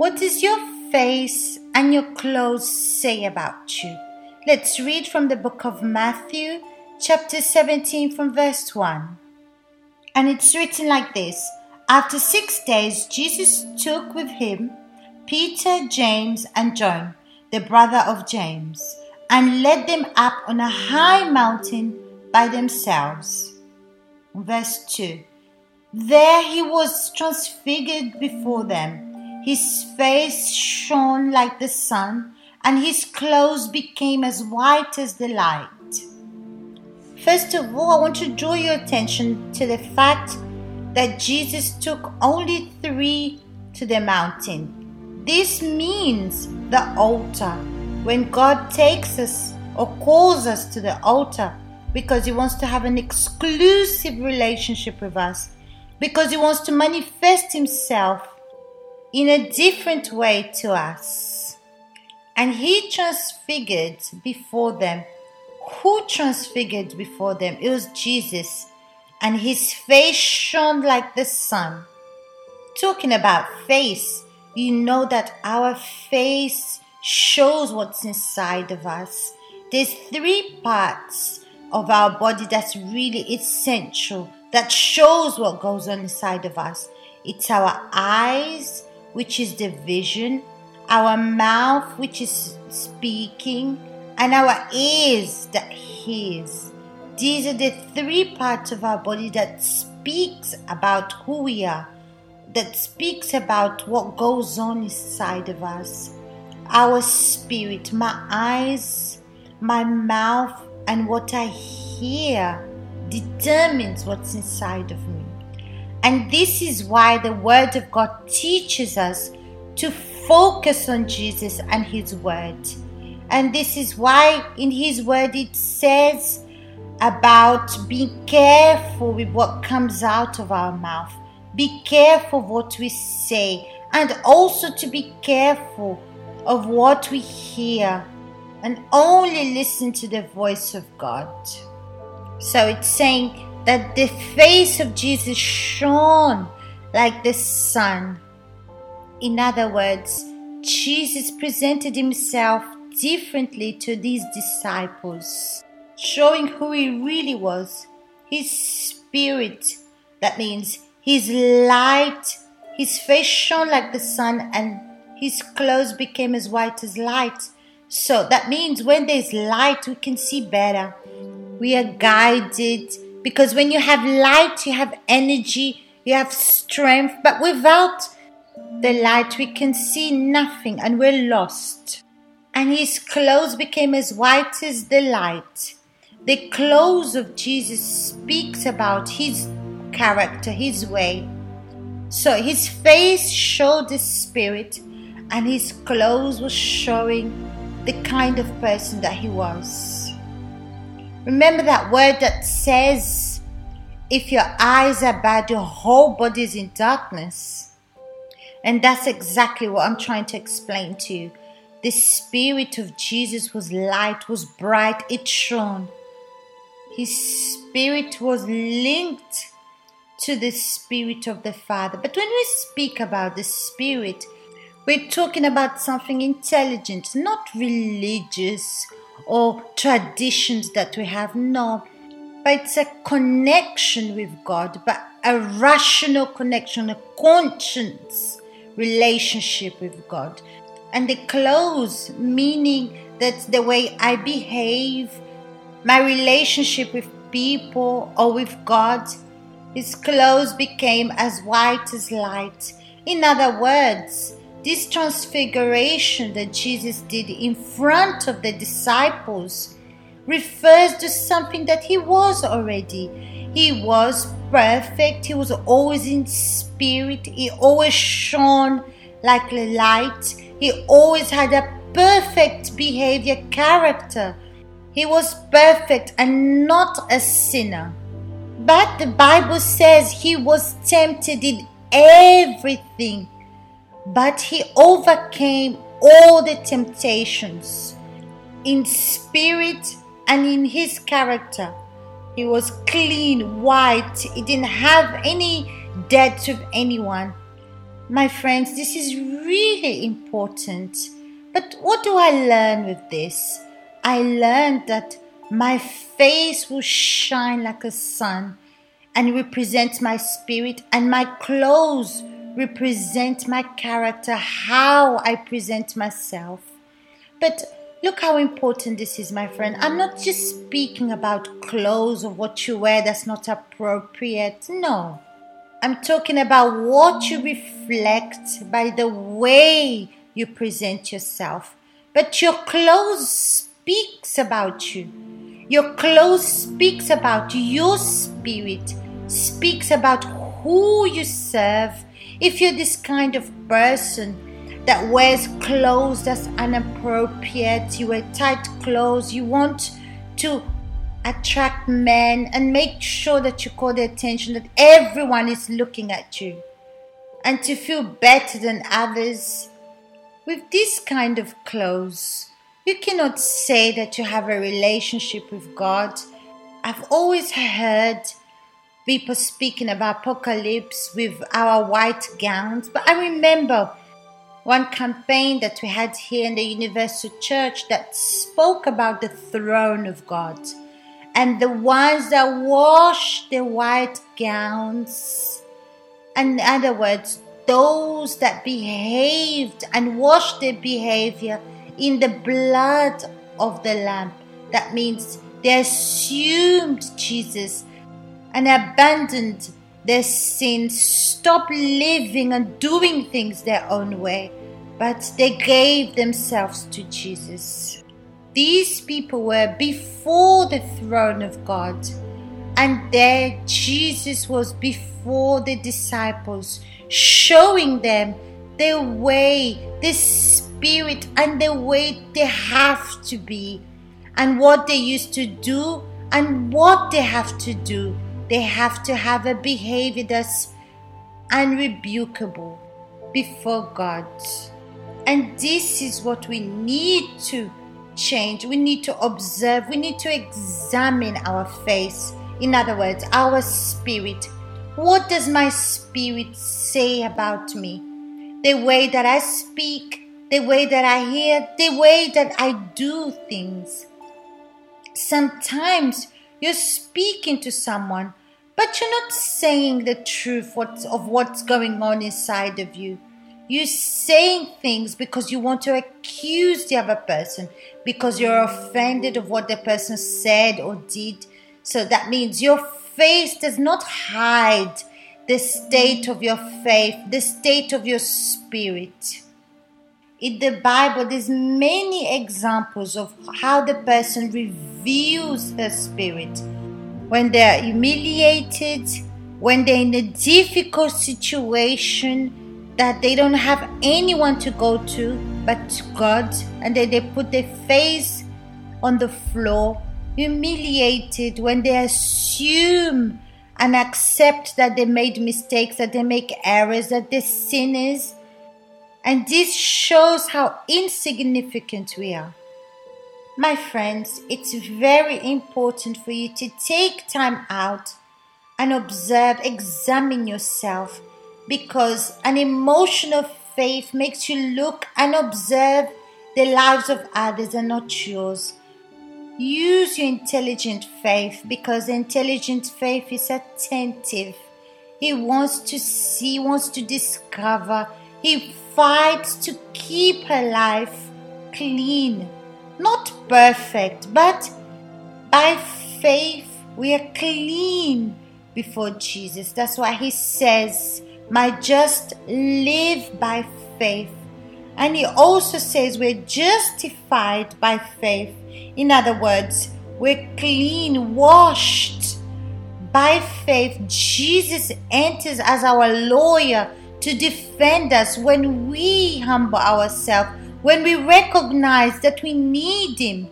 What does your face and your clothes say about you? Let's read from the book of Matthew, chapter 17, from verse 1. And it's written like this After six days, Jesus took with him Peter, James, and John, the brother of James, and led them up on a high mountain by themselves. Verse 2 There he was transfigured before them. His face shone like the sun, and his clothes became as white as the light. First of all, I want to draw your attention to the fact that Jesus took only three to the mountain. This means the altar. When God takes us or calls us to the altar, because He wants to have an exclusive relationship with us, because He wants to manifest Himself in a different way to us. And He transfigured before them. Who transfigured before them? It was Jesus, and His face shone like the sun. Talking about face, you know that our face shows what's inside of us. There's three parts of our body that's really essential that shows what goes on inside of us. It's our eyes, which is the vision, our mouth, which is speaking, and our ears that hears. These are the three parts of our body that speaks about who we are, that speaks about what goes on inside of us. Our spirit, my eyes, my mouth, and what I hear determines what's inside of me. And this is why the Word of God teaches us to focus on Jesus and His Word. And this is why in His Word it says about being careful with what comes out of our mouth, be careful what we say, and also to be careful of what we hear and only listen to the voice of God. So it's saying that the face of Jesus shone like the sun. In other words, Jesus presented himself differently to these disciples, showing who he really was. His spirit, that means his light, his face shone like the sun, and his clothes became as white as light. So that means when there's light, we can see better. We are guided because when you have light, you have energy, you have strength, but without the light, we can see nothing and we're lost. And his clothes became as white as the light. The clothes of Jesus speaks about his character, his way. So his face showed the spirit, and his clothes were showing the kind of person that he was. Remember that word that says, if your eyes are bad, your whole body is in darkness. And that's exactly what I'm trying to explain to you. The Spirit of Jesus was light, was bright, it shone. His Spirit was linked to the Spirit of the Father. But when we speak about the Spirit, we're talking about something intelligent, not religious or traditions that we have. No, but it's a connection with God, but a rational connection, a conscience relationship with God. And the clothes, meaning that the way I behave, my relationship with people or with God, his clothes became as white as light. In other words, this transfiguration that Jesus did in front of the disciples refers to something that he was already. He was perfect, he was always in spirit, he always shone like a light, he always had a perfect behavior character. He was perfect and not a sinner. But the Bible says he was tempted in everything but he overcame all the temptations in spirit and in his character. He was clean, white, he didn't have any debt with anyone. My friends, this is really important. But what do I learn with this? I learned that my face will shine like a sun and represent my spirit, and my clothes represent my character, how I present myself. But look how important this is, my friend. I'm not just speaking about clothes or what you wear that's not appropriate. No. I'm talking about what you reflect by the way you present yourself. But your clothes speaks about you. Your clothes speaks about your spirit, speaks about who you serve. If you're this kind of person that wears clothes that's inappropriate, you wear tight clothes, you want to attract men and make sure that you call the attention that everyone is looking at you and to feel better than others. With this kind of clothes, you cannot say that you have a relationship with God. I've always heard people speaking about apocalypse with our white gowns, but I remember one campaign that we had here in the Universal Church that spoke about the throne of God and the ones that wash their white gowns. In other words, those that behaved and washed their behavior in the blood of the Lamb. That means they assumed Jesus and abandoned their sins, stopped living and doing things their own way, but they gave themselves to Jesus. These people were before the throne of God, and there Jesus was before the disciples, showing them the way, the spirit, and the way they have to be, and what they used to do, and what they have to do. They have to have a behavior that's unrebukable before God. And this is what we need to change. We need to observe. We need to examine our face. In other words, our spirit. What does my spirit say about me? The way that I speak, the way that I hear, the way that I do things. Sometimes you're speaking to someone, but you're not saying the truth of what's going on inside of you. You're saying things because you want to accuse the other person, because you're offended of what the person said or did. So that means your face does not hide the state of your faith, the state of your spirit. In the Bible, there's many examples of how the person reveals her spirit. When they're humiliated, when they're in a difficult situation, that they don't have anyone to go to but God, and then they put their face on the floor, humiliated when they assume and accept that they made mistakes, that they make errors, that they're sinners. And this shows how insignificant we are. My friends, it's very important for you to take time out and observe, examine yourself because an emotional faith makes you look and observe the lives of others and not yours. Use your intelligent faith because intelligent faith is attentive. He wants to see, wants to discover. He fights to keep her life clean. Not perfect, but by faith we are clean before Jesus. That's why he says, might just live by faith. And he also says we're justified by faith. In other words, we're clean, washed by faith. Jesus enters as our lawyer to defend us when we humble ourselves, when we recognize that we need Him.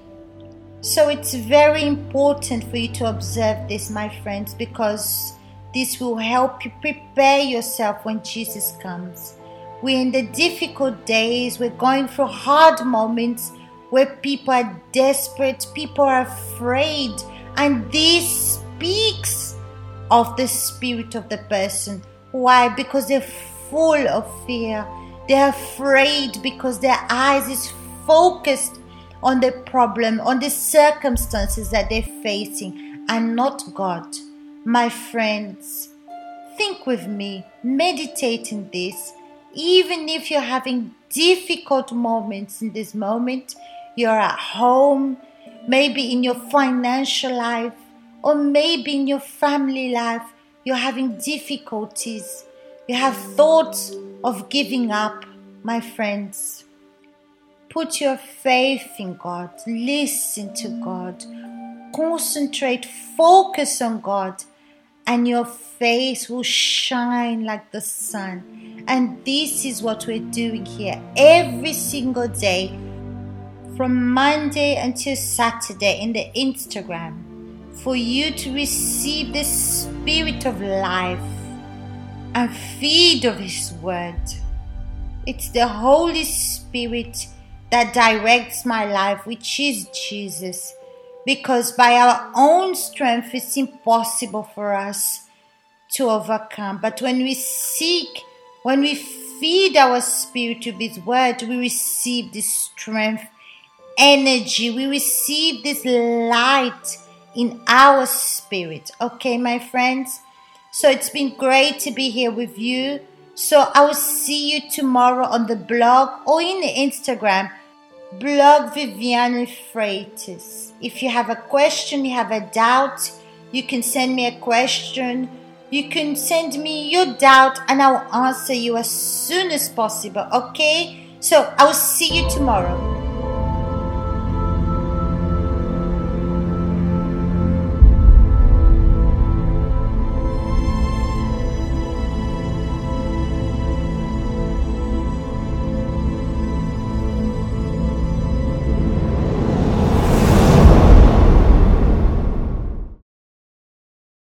So it's very important for you to observe this, my friends, because this will help you prepare yourself when Jesus comes. We're in the difficult days, we're going through hard moments where people are desperate, people are afraid, and this speaks of the spirit of the person. Why? Because they're full of fear. They're afraid because their eyes is focused on the problem, on the circumstances that they're facing, and not God. My friends, think with me, meditate in this. Even if you're having difficult moments in this moment, you're at home, maybe in your financial life, or maybe in your family life, you're having difficulties. You have thoughts of giving up, my friends. Put your faith in God. Listen to God. Concentrate, focus on God, and your face will shine like the sun. And this is what we're doing here every single day from Monday until Saturday in the Instagram for you to receive the spirit of life and feed of His Word. It's the Holy Spirit that directs my life, which is Jesus. Because by our own strength, it's impossible for us to overcome. But when we seek, when we feed our spirit with His Word, we receive this strength, energy, we receive this light in our spirit. Okay, my friends? So it's been great to be here with you. So I will see you tomorrow on the blog or in the Instagram, blog Viviane Freitas. If you have a question, you have a doubt, you can send me a question. You can send me your doubt and I will answer you as soon as possible. Okay? So I will see you tomorrow.